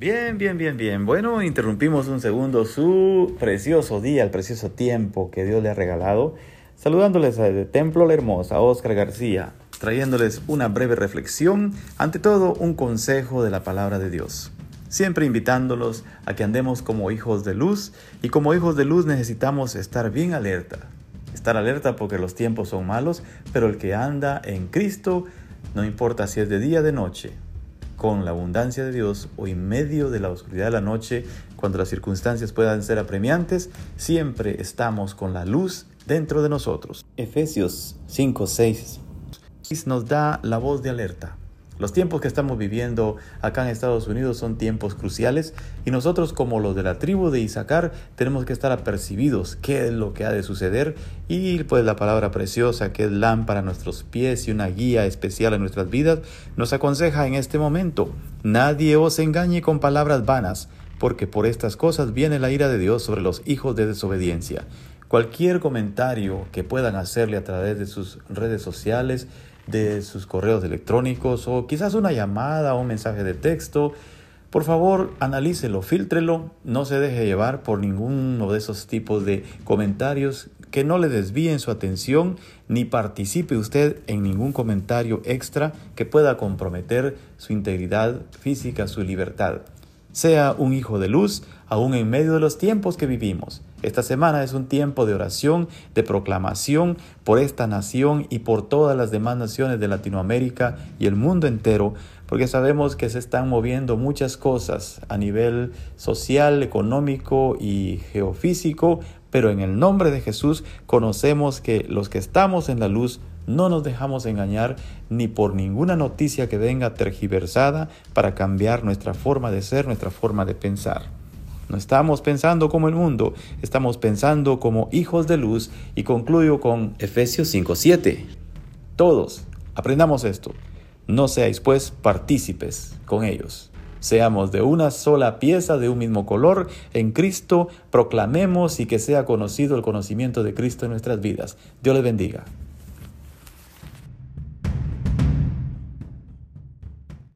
Bien, bien, bien, bien. Bueno, interrumpimos un segundo su precioso día, el precioso tiempo que Dios le ha regalado, saludándoles desde Templo La Hermosa, Oscar García, trayéndoles una breve reflexión, ante todo un consejo de la palabra de Dios. Siempre invitándolos a que andemos como hijos de luz y como hijos de luz necesitamos estar bien alerta. Estar alerta porque los tiempos son malos, pero el que anda en Cristo, no importa si es de día o de noche, con la abundancia de Dios o en medio de la oscuridad de la noche, cuando las circunstancias puedan ser apremiantes, siempre estamos con la luz dentro de nosotros. Efesios 5:6 nos da la voz de alerta. Los tiempos que estamos viviendo acá en Estados Unidos son tiempos cruciales y nosotros como los de la tribu de Isaacar tenemos que estar apercibidos qué es lo que ha de suceder y pues la palabra preciosa que es lámpara a nuestros pies y una guía especial en nuestras vidas nos aconseja en este momento, nadie os engañe con palabras vanas, porque por estas cosas viene la ira de Dios sobre los hijos de desobediencia. Cualquier comentario que puedan hacerle a través de sus redes sociales, de sus correos electrónicos o quizás una llamada o un mensaje de texto. Por favor, analícelo, filtrelo, no se deje llevar por ninguno de esos tipos de comentarios que no le desvíen su atención ni participe usted en ningún comentario extra que pueda comprometer su integridad física, su libertad. Sea un hijo de luz, aún en medio de los tiempos que vivimos. Esta semana es un tiempo de oración, de proclamación por esta nación y por todas las demás naciones de Latinoamérica y el mundo entero, porque sabemos que se están moviendo muchas cosas a nivel social, económico y geofísico, pero en el nombre de Jesús conocemos que los que estamos en la luz no nos dejamos engañar ni por ninguna noticia que venga tergiversada para cambiar nuestra forma de ser, nuestra forma de pensar. No estamos pensando como el mundo, estamos pensando como hijos de luz y concluyo con Efesios 5:7. Todos, aprendamos esto. No seáis pues partícipes con ellos. Seamos de una sola pieza, de un mismo color, en Cristo, proclamemos y que sea conocido el conocimiento de Cristo en nuestras vidas. Dios les bendiga.